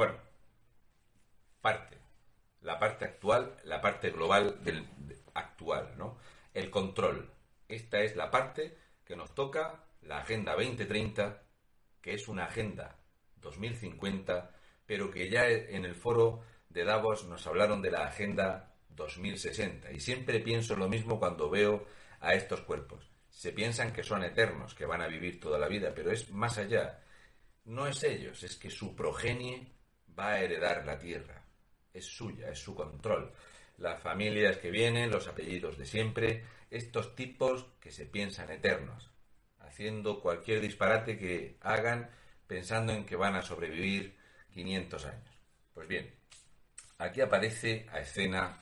Bueno, parte. La parte actual, la parte global del actual, ¿no? El control. Esta es la parte que nos toca la Agenda 2030, que es una Agenda 2050, pero que ya en el foro de Davos nos hablaron de la Agenda 2060. Y siempre pienso lo mismo cuando veo a estos cuerpos. Se piensan que son eternos, que van a vivir toda la vida, pero es más allá. No es ellos, es que su progenie va a heredar la tierra. Es suya, es su control. Las familias que vienen, los apellidos de siempre, estos tipos que se piensan eternos, haciendo cualquier disparate que hagan pensando en que van a sobrevivir 500 años. Pues bien, aquí aparece a escena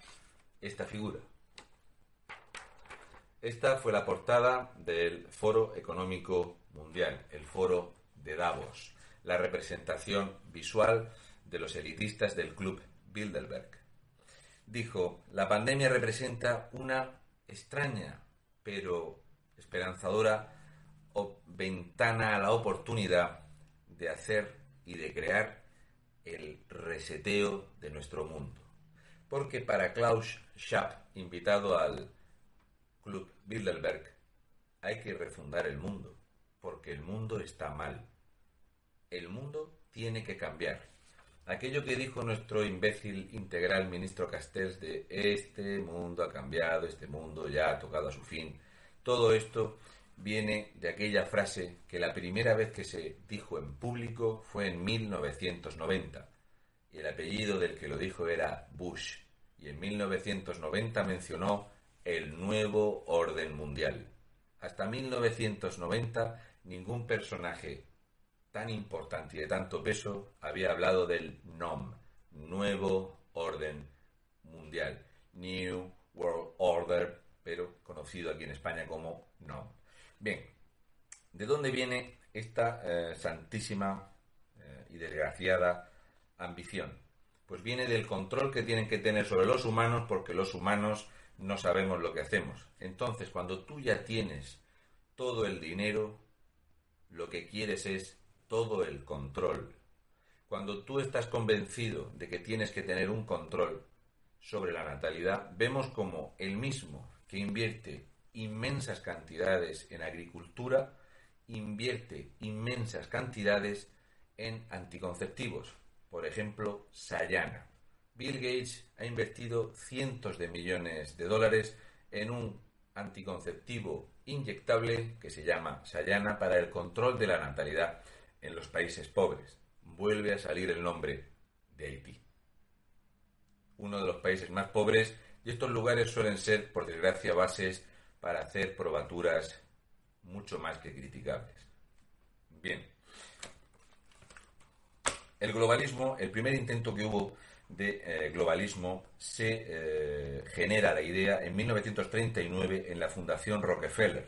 esta figura. Esta fue la portada del Foro Económico Mundial, el Foro de Davos, la representación visual de los elitistas del Club Bilderberg. Dijo, la pandemia representa una extraña pero esperanzadora ventana a la oportunidad de hacer y de crear el reseteo de nuestro mundo. Porque para Klaus Schwab, invitado al Club Bilderberg, hay que refundar el mundo, porque el mundo está mal. El mundo tiene que cambiar. Aquello que dijo nuestro imbécil integral ministro Castells de este mundo ha cambiado, este mundo ya ha tocado a su fin, todo esto viene de aquella frase que la primera vez que se dijo en público fue en 1990 y el apellido del que lo dijo era Bush y en 1990 mencionó el nuevo orden mundial. Hasta 1990 ningún personaje tan importante y de tanto peso había hablado del NOM, Nuevo Orden Mundial, New World Order, pero conocido aquí en España como NOM. Bien, ¿de dónde viene esta eh, santísima eh, y desgraciada ambición? Pues viene del control que tienen que tener sobre los humanos porque los humanos no sabemos lo que hacemos. Entonces, cuando tú ya tienes todo el dinero, lo que quieres es todo el control. Cuando tú estás convencido de que tienes que tener un control sobre la natalidad, vemos como el mismo que invierte inmensas cantidades en agricultura, invierte inmensas cantidades en anticonceptivos, por ejemplo, Sayana. Bill Gates ha invertido cientos de millones de dólares en un anticonceptivo inyectable que se llama Sayana para el control de la natalidad en los países pobres. Vuelve a salir el nombre de Haití. Uno de los países más pobres y estos lugares suelen ser, por desgracia, bases para hacer probaturas mucho más que criticables. Bien. El globalismo, el primer intento que hubo de eh, globalismo se eh, genera la idea en 1939 en la Fundación Rockefeller.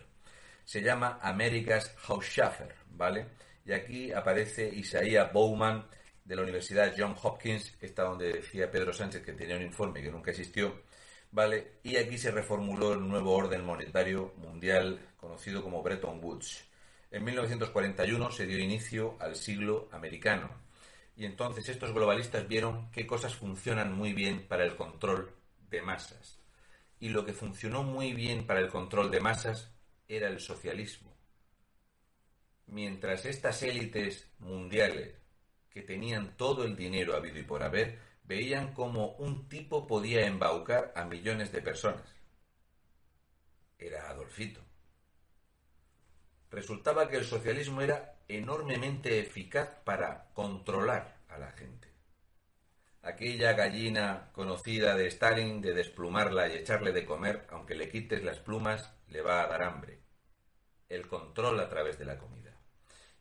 Se llama America's Hausschaffer, ¿vale? Y aquí aparece Isaiah Bowman de la Universidad John Hopkins, esta donde decía Pedro Sánchez que tenía un informe que nunca existió, ¿vale? Y aquí se reformuló el nuevo orden monetario mundial conocido como Bretton Woods. En 1941 se dio inicio al siglo americano. Y entonces estos globalistas vieron qué cosas funcionan muy bien para el control de masas. Y lo que funcionó muy bien para el control de masas era el socialismo. Mientras estas élites mundiales, que tenían todo el dinero habido y por haber, veían cómo un tipo podía embaucar a millones de personas. Era Adolfito. Resultaba que el socialismo era enormemente eficaz para controlar a la gente. Aquella gallina conocida de Stalin de desplumarla y echarle de comer, aunque le quites las plumas, le va a dar hambre. El control a través de la comida.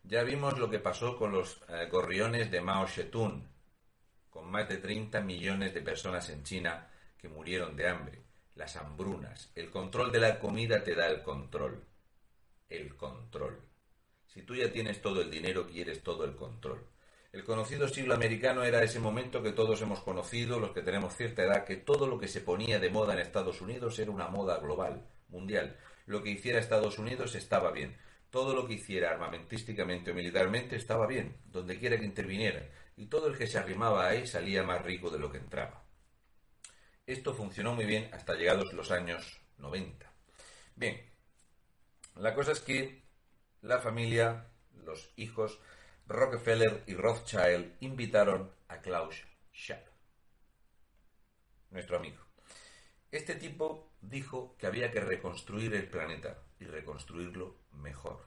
Ya vimos lo que pasó con los eh, gorriones de Mao Zedong, con más de 30 millones de personas en China que murieron de hambre, las hambrunas. El control de la comida te da el control. El control. Si tú ya tienes todo el dinero, quieres todo el control. El conocido siglo americano era ese momento que todos hemos conocido, los que tenemos cierta edad, que todo lo que se ponía de moda en Estados Unidos era una moda global, mundial. Lo que hiciera Estados Unidos estaba bien. Todo lo que hiciera armamentísticamente o militarmente estaba bien, donde quiera que interviniera, y todo el que se arrimaba ahí salía más rico de lo que entraba. Esto funcionó muy bien hasta llegados los años 90. Bien, la cosa es que la familia, los hijos Rockefeller y Rothschild invitaron a Klaus Schwab, nuestro amigo. Este tipo dijo que había que reconstruir el planeta y reconstruirlo mejor.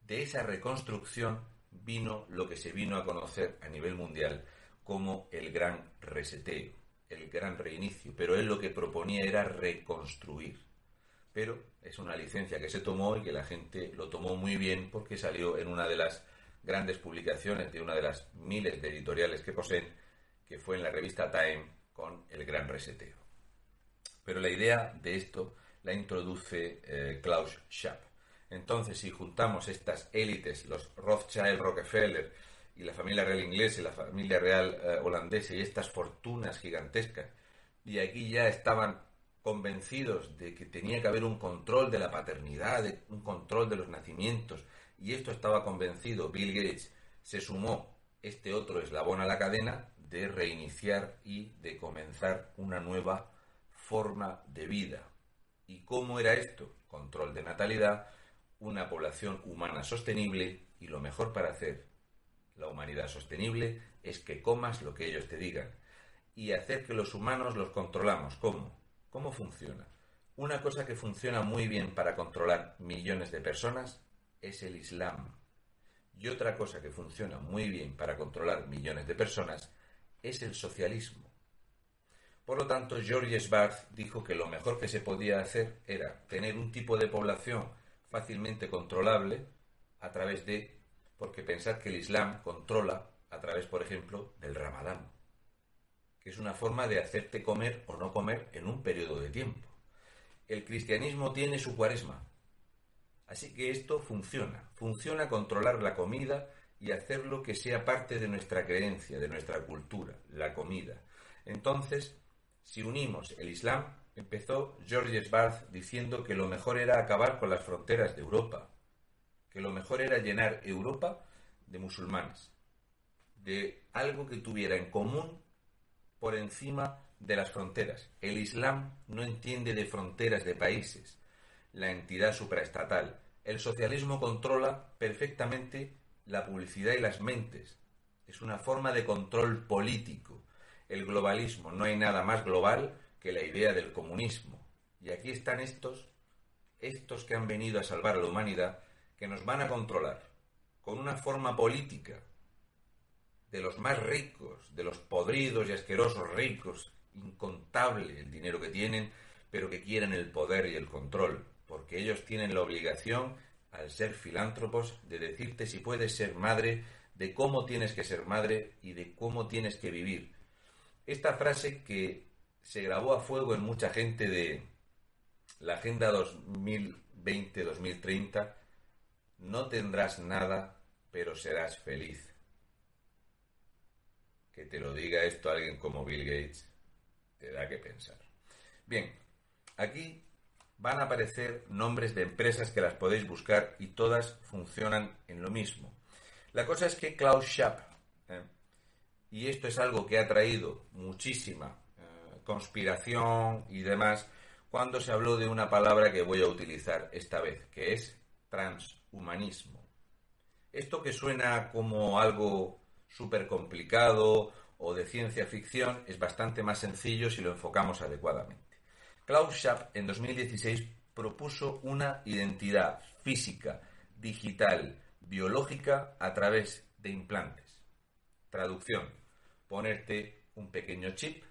De esa reconstrucción vino lo que se vino a conocer a nivel mundial como el gran reseteo, el gran reinicio, pero él lo que proponía era reconstruir. Pero es una licencia que se tomó y que la gente lo tomó muy bien porque salió en una de las grandes publicaciones de una de las miles de editoriales que poseen, que fue en la revista Time con el gran reseteo. Pero la idea de esto la introduce eh, Klaus Schwab. Entonces, si juntamos estas élites, los Rothschild, Rockefeller y la familia real inglesa y la familia real eh, holandesa y estas fortunas gigantescas, y aquí ya estaban convencidos de que tenía que haber un control de la paternidad, un control de los nacimientos, y esto estaba convencido Bill Gates, se sumó este otro eslabón a la cadena de reiniciar y de comenzar una nueva forma de vida. ¿Y cómo era esto? Control de natalidad, una población humana sostenible y lo mejor para hacer la humanidad sostenible es que comas lo que ellos te digan y hacer que los humanos los controlamos. ¿Cómo? ¿Cómo funciona? Una cosa que funciona muy bien para controlar millones de personas es el Islam. Y otra cosa que funciona muy bien para controlar millones de personas es el socialismo. Por lo tanto, George Barth dijo que lo mejor que se podía hacer era tener un tipo de población fácilmente controlable a través de, porque pensar que el Islam controla a través, por ejemplo, del Ramadán, que es una forma de hacerte comer o no comer en un periodo de tiempo. El cristianismo tiene su cuaresma, así que esto funciona, funciona controlar la comida y hacerlo que sea parte de nuestra creencia, de nuestra cultura, la comida. Entonces, si unimos el Islam, empezó Georges Barth diciendo que lo mejor era acabar con las fronteras de Europa, que lo mejor era llenar Europa de musulmanes, de algo que tuviera en común por encima de las fronteras. El Islam no entiende de fronteras de países, la entidad supraestatal. El socialismo controla perfectamente la publicidad y las mentes. Es una forma de control político el globalismo. No hay nada más global que la idea del comunismo. Y aquí están estos, estos que han venido a salvar a la humanidad, que nos van a controlar con una forma política de los más ricos, de los podridos y asquerosos ricos, incontable el dinero que tienen, pero que quieren el poder y el control, porque ellos tienen la obligación, al ser filántropos, de decirte si puedes ser madre, de cómo tienes que ser madre y de cómo tienes que vivir, esta frase que se grabó a fuego en mucha gente de la Agenda 2020-2030, no tendrás nada, pero serás feliz. Que te lo diga esto alguien como Bill Gates, te da que pensar. Bien, aquí van a aparecer nombres de empresas que las podéis buscar y todas funcionan en lo mismo. La cosa es que Klaus Schwab, ¿eh? y esto es algo que ha traído muchísima conspiración y demás cuando se habló de una palabra que voy a utilizar esta vez, que es transhumanismo. Esto que suena como algo súper complicado o de ciencia ficción es bastante más sencillo si lo enfocamos adecuadamente. Klaus Schwab en 2016 propuso una identidad física, digital, biológica a través de implantes. Traducción ponerte un pequeño chip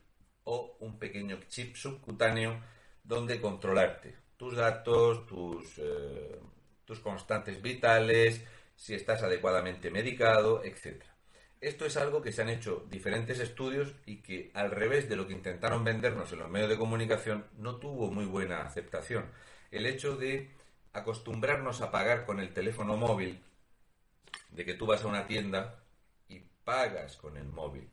o un pequeño chip subcutáneo donde controlarte tus datos, tus, eh, tus constantes vitales, si estás adecuadamente medicado, etc. Esto es algo que se han hecho diferentes estudios y que, al revés de lo que intentaron vendernos en los medios de comunicación, no tuvo muy buena aceptación. El hecho de acostumbrarnos a pagar con el teléfono móvil, de que tú vas a una tienda y pagas con el móvil,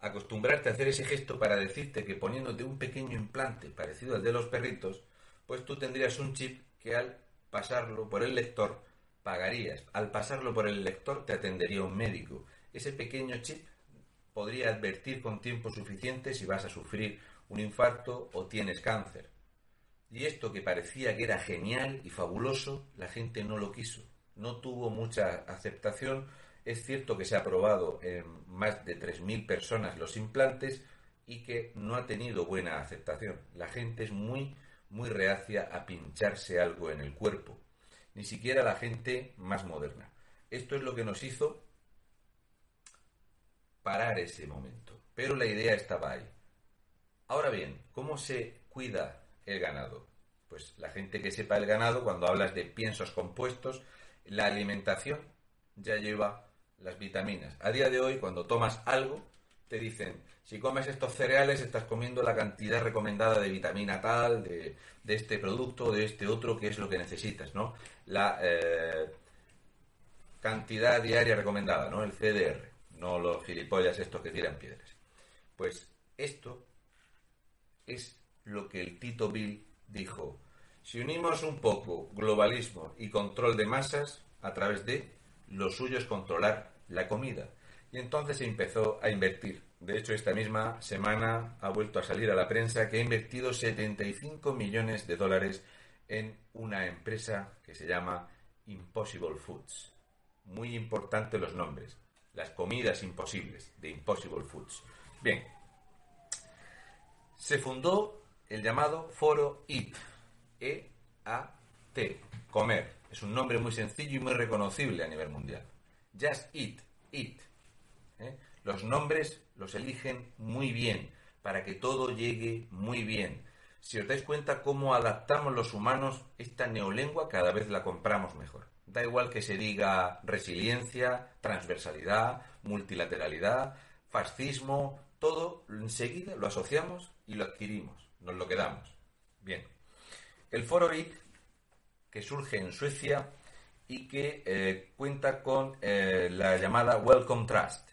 acostumbrarte a hacer ese gesto para decirte que poniéndote un pequeño implante parecido al de los perritos, pues tú tendrías un chip que al pasarlo por el lector pagarías. Al pasarlo por el lector te atendería un médico. Ese pequeño chip podría advertir con tiempo suficiente si vas a sufrir un infarto o tienes cáncer. Y esto que parecía que era genial y fabuloso, la gente no lo quiso. No tuvo mucha aceptación. Es cierto que se ha probado en más de 3.000 personas los implantes y que no ha tenido buena aceptación. La gente es muy, muy reacia a pincharse algo en el cuerpo. Ni siquiera la gente más moderna. Esto es lo que nos hizo parar ese momento. Pero la idea estaba ahí. Ahora bien, ¿cómo se cuida el ganado? Pues la gente que sepa el ganado, cuando hablas de piensos compuestos, la alimentación ya lleva las vitaminas. A día de hoy, cuando tomas algo, te dicen, si comes estos cereales, estás comiendo la cantidad recomendada de vitamina tal, de, este producto, de este otro, que es lo que necesitas, ¿no? La eh, cantidad diaria recomendada, ¿no? El CDR, no los gilipollas estos que tiran piedras. Pues esto es lo que el Tito Bill dijo. Si unimos un poco globalismo y control de masas a través de lo suyo es controlar la comida. Y entonces se empezó a invertir. De hecho, esta misma semana ha vuelto a salir a la prensa que ha invertido 75 millones de dólares en una empresa que se llama Impossible Foods. Muy importante los nombres. Las comidas imposibles de Impossible Foods. Bien. Se fundó el llamado Foro EAT. E-A-T. Comer. Es un nombre muy sencillo y muy reconocible a nivel mundial. Just Eat. Eat. ¿Eh? Los nombres los eligen muy bien para que todo llegue muy bien. Si os dais cuenta cómo adaptamos los humanos esta neolengua, cada vez la compramos mejor. Da igual que se diga resiliencia, transversalidad, multilateralidad, fascismo, todo enseguida lo asociamos y lo adquirimos, nos lo quedamos. Bien. El foro RIC, surge en Suecia y que eh, cuenta con eh, la llamada Welcome Trust,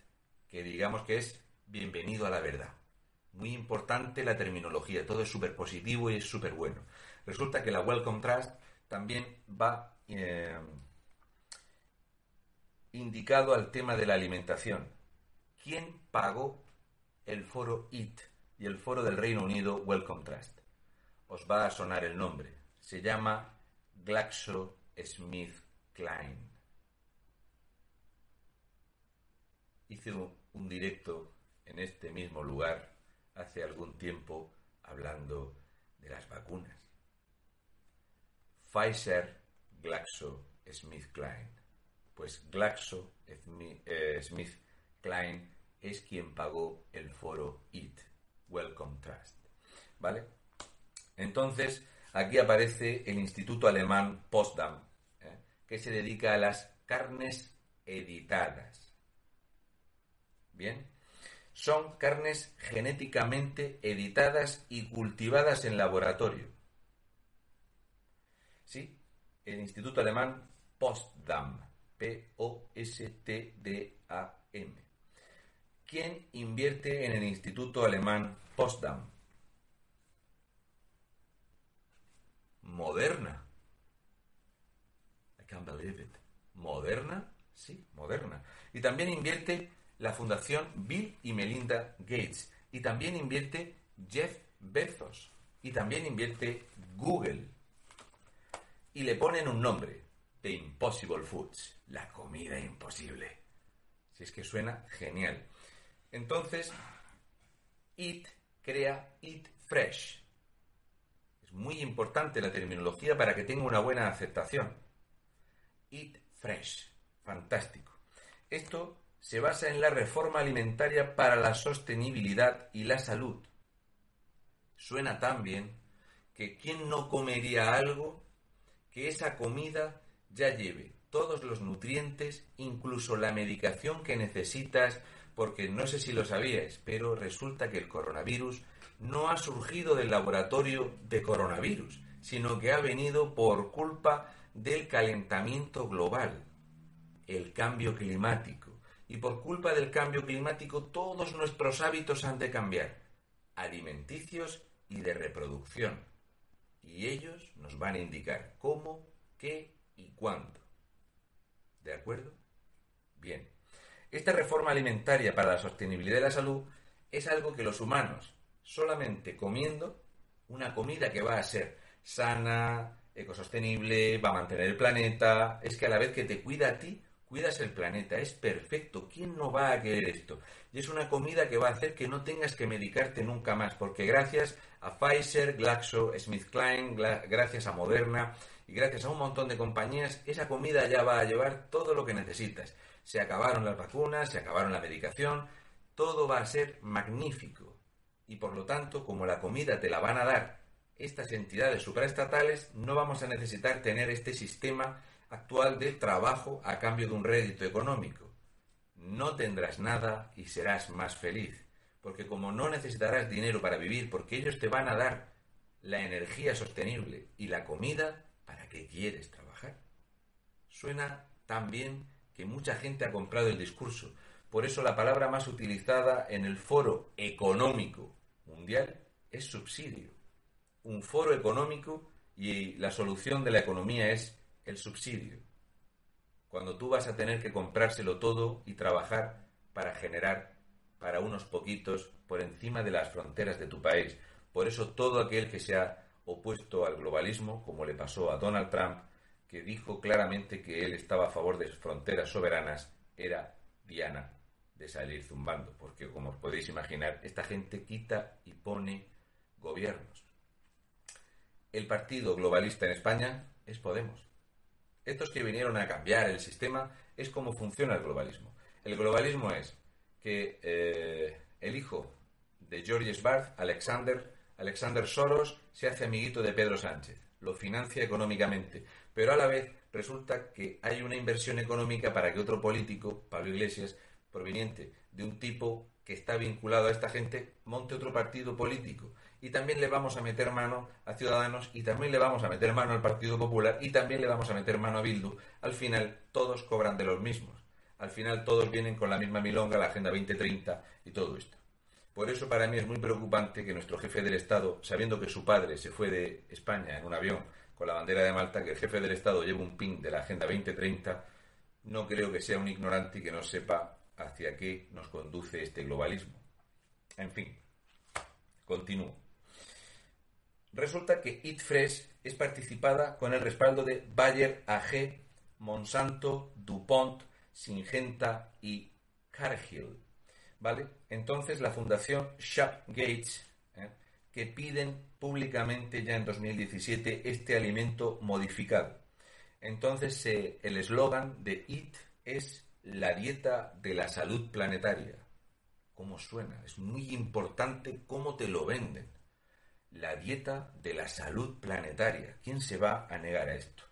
que digamos que es bienvenido a la verdad. Muy importante la terminología, todo es súper positivo y es súper bueno. Resulta que la Welcome Trust también va eh, indicado al tema de la alimentación. ¿Quién pagó el foro IT y el foro del Reino Unido Welcome Trust? os va a sonar el nombre. Se llama GlaxoSmithKline. Hice un directo en este mismo lugar hace algún tiempo hablando de las vacunas. Pfizer, Glaxo, Smith Pues Glaxo, eh, es quien pagó el foro IT, Welcome Trust. ¿Vale? Entonces, aquí aparece el Instituto Alemán Postdam, ¿eh? que se dedica a las carnes editadas. Bien, son carnes genéticamente editadas y cultivadas en laboratorio. Sí, el Instituto Alemán Postdam, P-O-S-T-D-A-M. ¿Quién invierte en el Instituto Alemán Postdam? Moderna. I can't believe it. Moderna, sí, Moderna. Y también invierte la Fundación Bill y Melinda Gates. Y también invierte Jeff Bezos. Y también invierte Google. Y le ponen un nombre, The Impossible Foods, la comida imposible. Si es que suena genial. Entonces, Eat crea Eat Fresh, muy importante la terminología para que tenga una buena aceptación. Eat fresh. Fantástico. Esto se basa en la reforma alimentaria para la sostenibilidad y la salud. Suena tan bien que ¿quién no comería algo que esa comida ya lleve todos los nutrientes, incluso la medicación que necesitas, porque no sé si lo sabíais, pero resulta que el coronavirus no ha surgido del laboratorio de coronavirus, sino que ha venido por culpa del calentamiento global, el cambio climático. Y por culpa del cambio climático todos nuestros hábitos han de cambiar, alimenticios y de reproducción. Y ellos nos van a indicar cómo, qué y cuándo. ¿De acuerdo? Bien. Esta reforma alimentaria para la sostenibilidad de la salud es algo que los humanos, solamente comiendo una comida que va a ser sana, ecosostenible, va a mantener el planeta, es que a la vez que te cuida a ti, cuidas el planeta, es perfecto. ¿Quién no va a querer esto? Y es una comida que va a hacer que no tengas que medicarte nunca más, porque gracias a Pfizer, Glaxo, SmithKline, gracias a Moderna y gracias a un montón de compañías, esa comida ya va a llevar todo lo que necesitas. Se acabaron las vacunas, se acabaron la medicación, todo va a ser magnífico. Y por lo tanto, como la comida te la van a dar estas entidades supraestatales, no vamos a necesitar tener este sistema actual de trabajo a cambio de un rédito económico. No tendrás nada y serás más feliz, porque como no necesitarás dinero para vivir, porque ellos te van a dar la energía sostenible y la comida, ¿para qué quieres trabajar? Suena tan bien que mucha gente ha comprado el discurso. Por eso la palabra más utilizada en el foro económico mundial es subsidio. Un foro económico y la solución de la economía es el subsidio, cuando tú vas a tener que comprárselo todo y trabajar para generar para unos poquitos por encima de las fronteras de tu país. Por eso todo aquel que se ha opuesto al globalismo, como le pasó a Donald Trump, que dijo claramente que él estaba a favor de fronteras soberanas, era Diana de salir zumbando, porque como os podéis imaginar, esta gente quita y pone gobiernos. El partido globalista en España es Podemos. Estos que vinieron a cambiar el sistema es cómo funciona el globalismo. El globalismo es que eh, el hijo de George Barth, Alexander, Alexander Soros, se hace amiguito de Pedro Sánchez, lo financia económicamente, pero a la vez resulta que hay una inversión económica para que otro político, Pablo Iglesias, proveniente de un tipo que está vinculado a esta gente, monte otro partido político y también le vamos a meter mano a Ciudadanos y también le vamos a meter mano al Partido Popular y también le vamos a meter mano a Bildu. Al final todos cobran de los mismos. Al final todos vienen con la misma milonga, la Agenda 2030 y todo esto. Por eso para mí es muy preocupante que nuestro jefe del Estado, sabiendo que su padre se fue de España en un avión con la bandera de Malta, que el jefe del Estado lleve un pin de la Agenda 2030, no creo que sea un ignorante y que no sepa hacia qué nos conduce este globalismo. En fin, continúo. Resulta que Eat Fresh es participada con el respaldo de Bayer AG, Monsanto, DuPont, Singenta y Cargill. ¿Vale? Entonces la fundación Shop Gates, ¿eh? que piden públicamente ya en 2017 este alimento modificado. Entonces el eslogan de Eat es la dieta de la salud planetaria. ¿Cómo suena? Es muy importante cómo te lo venden la dieta de la salud planetaria. ¿Quién se va a negar a esto?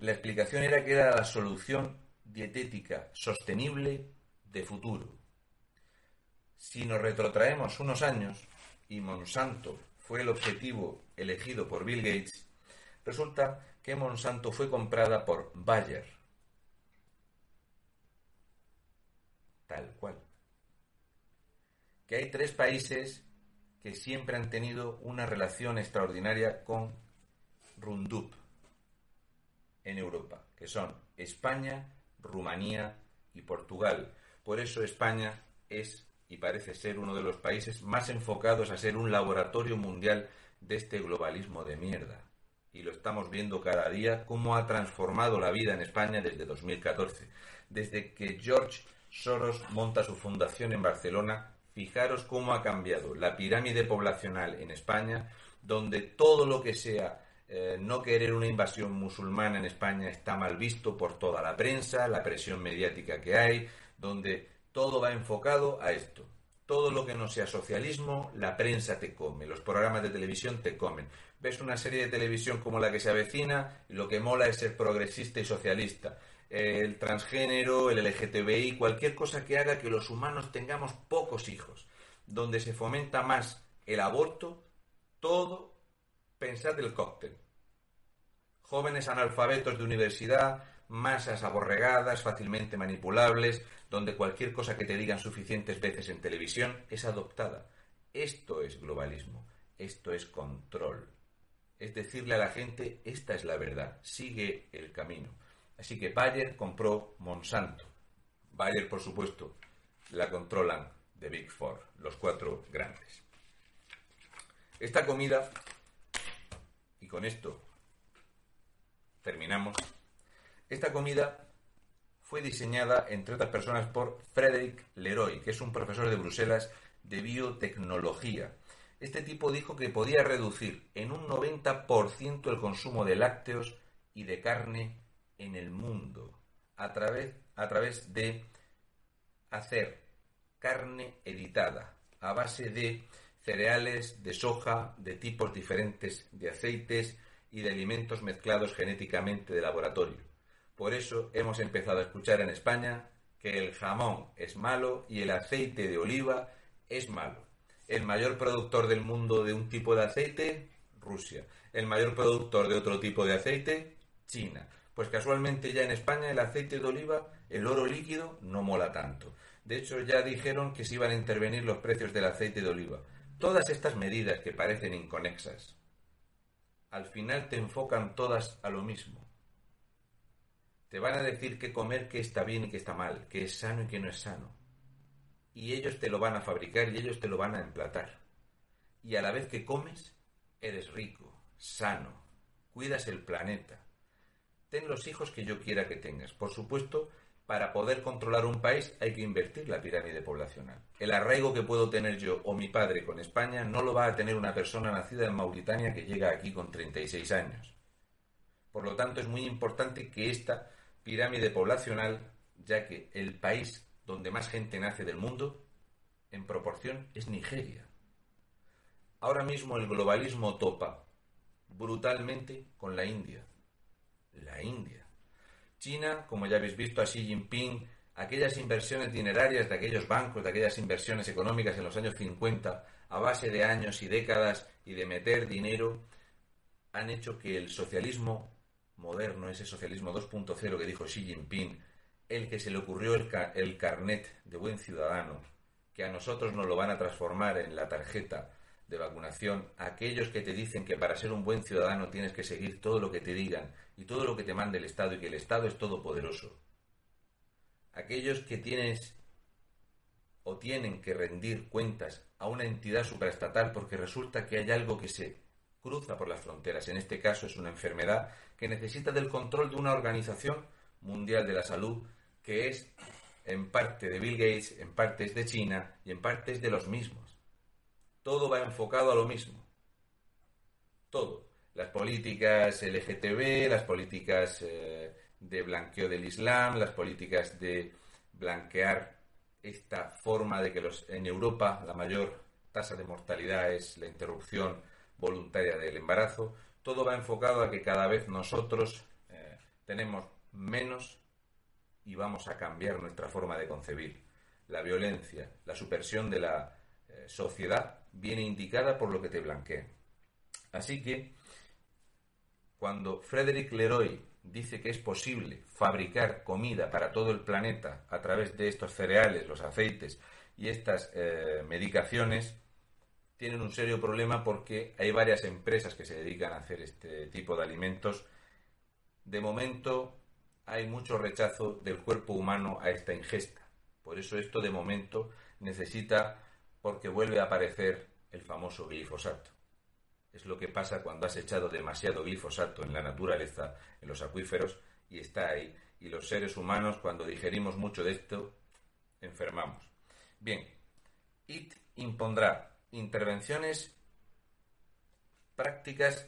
La explicación era que era la solución dietética sostenible de futuro. Si nos retrotraemos unos años y Monsanto fue el objetivo elegido por Bill Gates, resulta que Monsanto fue comprada por Bayer. Tal cual. Que hay tres países que siempre han tenido una relación extraordinaria con Rundup en Europa, que son España, Rumanía y Portugal. Por eso España es y parece ser uno de los países más enfocados a ser un laboratorio mundial de este globalismo de mierda. Y lo estamos viendo cada día cómo ha transformado la vida en España desde 2014. Desde que George Soros monta su fundación en Barcelona Fijaros cómo ha cambiado la pirámide poblacional en España, donde todo lo que sea eh, no querer una invasión musulmana en España está mal visto por toda la prensa, la presión mediática que hay, donde todo va enfocado a esto. Todo lo que no sea socialismo, la prensa te come, los programas de televisión te comen. Ves una serie de televisión como la que se avecina y lo que mola es ser progresista y socialista el transgénero, el LGTBI, cualquier cosa que haga que los humanos tengamos pocos hijos, donde se fomenta más el aborto, todo pensad del cóctel. Jóvenes analfabetos de universidad, masas aborregadas, fácilmente manipulables, donde cualquier cosa que te digan suficientes veces en televisión es adoptada. Esto es globalismo, esto es control. Es decirle a la gente, esta es la verdad, sigue el camino. Así que Bayer compró Monsanto. Bayer, por supuesto, la controlan de Big Four, los cuatro grandes. Esta comida, y con esto terminamos, esta comida fue diseñada, entre otras personas, por Frederick Leroy, que es un profesor de Bruselas de biotecnología. Este tipo dijo que podía reducir en un 90% el consumo de lácteos y de carne en el mundo a través, a través de hacer carne editada a base de cereales, de soja, de tipos diferentes de aceites y de alimentos mezclados genéticamente de laboratorio. Por eso hemos empezado a escuchar en España que el jamón es malo y el aceite de oliva es malo. El mayor productor del mundo de un tipo de aceite, Rusia. El mayor productor de otro tipo de aceite, China. Pues casualmente ya en España el aceite de oliva, el oro líquido, no mola tanto. De hecho, ya dijeron que se iban a intervenir los precios del aceite de oliva. Todas estas medidas que parecen inconexas, al final te enfocan todas a lo mismo. Te van a decir qué comer, qué está bien y qué está mal, qué es sano y qué no es sano. Y ellos te lo van a fabricar y ellos te lo van a emplatar. Y a la vez que comes, eres rico, sano, cuidas el planeta. Ten los hijos que yo quiera que tengas. Por supuesto, para poder controlar un país hay que invertir la pirámide poblacional. El arraigo que puedo tener yo o mi padre con España no lo va a tener una persona nacida en Mauritania que llega aquí con 36 años. Por lo tanto, es muy importante que esta pirámide poblacional, ya que el país donde más gente nace del mundo, en proporción, es Nigeria. Ahora mismo el globalismo topa brutalmente con la India. La India. China, como ya habéis visto a Xi Jinping, aquellas inversiones dinerarias de aquellos bancos, de aquellas inversiones económicas en los años 50, a base de años y décadas y de meter dinero, han hecho que el socialismo moderno, ese socialismo 2.0 que dijo Xi Jinping, el que se le ocurrió el, carnet de buen ciudadano, que a nosotros nos lo van a transformar en la tarjeta de vacunación, aquellos que te dicen que para ser un buen ciudadano tienes que seguir todo lo que te digan y todo lo que te mande el Estado y que el Estado es todopoderoso. Aquellos que tienes o tienen que rendir cuentas a una entidad supraestatal porque resulta que hay algo que se cruza por las fronteras. En este caso es una enfermedad que necesita del control de una organización mundial de la salud que es en parte de Bill Gates, en parte es de China y en parte es de los mismos todo va enfocado a lo mismo. Todo. Las políticas LGTB, las políticas eh, de blanqueo del Islam, las políticas de blanquear esta forma de que los, en Europa la mayor tasa de mortalidad es la interrupción voluntaria del embarazo. Todo va enfocado a que cada vez nosotros eh, tenemos menos y vamos a cambiar nuestra forma de concebir. La violencia, la supresión de la eh, sociedad viene indicada por lo que te blanquea. Así que, cuando Frederick Leroy dice que es posible fabricar comida para todo el planeta a través de estos cereales, los aceites y estas eh, medicaciones, tienen un serio problema porque hay varias empresas que se dedican a hacer este tipo de alimentos. De momento hay mucho rechazo del cuerpo humano a esta ingesta. Por eso esto de momento necesita porque vuelve a aparecer el famoso glifosato. Es lo que pasa cuando has echado demasiado glifosato en la naturaleza, en los acuíferos, y está ahí. Y los seres humanos, cuando digerimos mucho de esto, enfermamos. Bien, IT impondrá intervenciones prácticas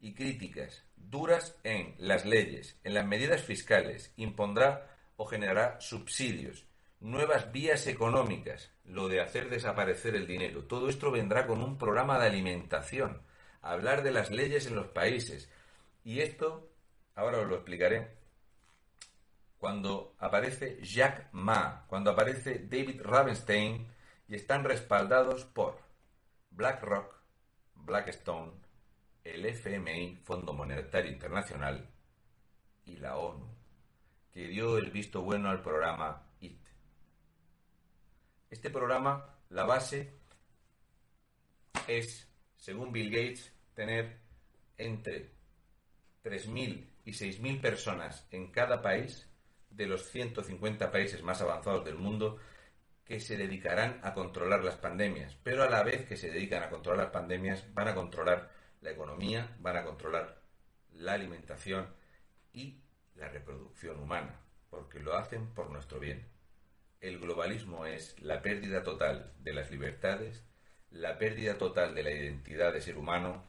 y críticas duras en las leyes, en las medidas fiscales, impondrá o generará subsidios, nuevas vías económicas, lo de hacer desaparecer el dinero. Todo esto vendrá con un programa de alimentación, hablar de las leyes en los países. Y esto, ahora os lo explicaré, cuando aparece Jack Ma, cuando aparece David Ravenstein y están respaldados por BlackRock, Blackstone, el FMI, Fondo Monetario Internacional, y la ONU, que dio el visto bueno al programa este programa, la base es, según Bill Gates, tener entre 3.000 y 6.000 personas en cada país de los 150 países más avanzados del mundo que se dedicarán a controlar las pandemias, pero a la vez que se dedican a controlar las pandemias van a controlar la economía, van a controlar la alimentación y la reproducción humana, porque lo hacen por nuestro bien. El globalismo es la pérdida total de las libertades, la pérdida total de la identidad de ser humano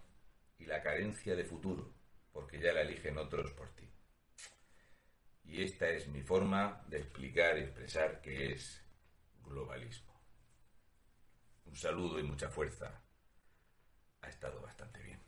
y la carencia de futuro, porque ya la eligen otros por ti. Y esta es mi forma de explicar y expresar qué es globalismo. Un saludo y mucha fuerza. Ha estado bastante bien.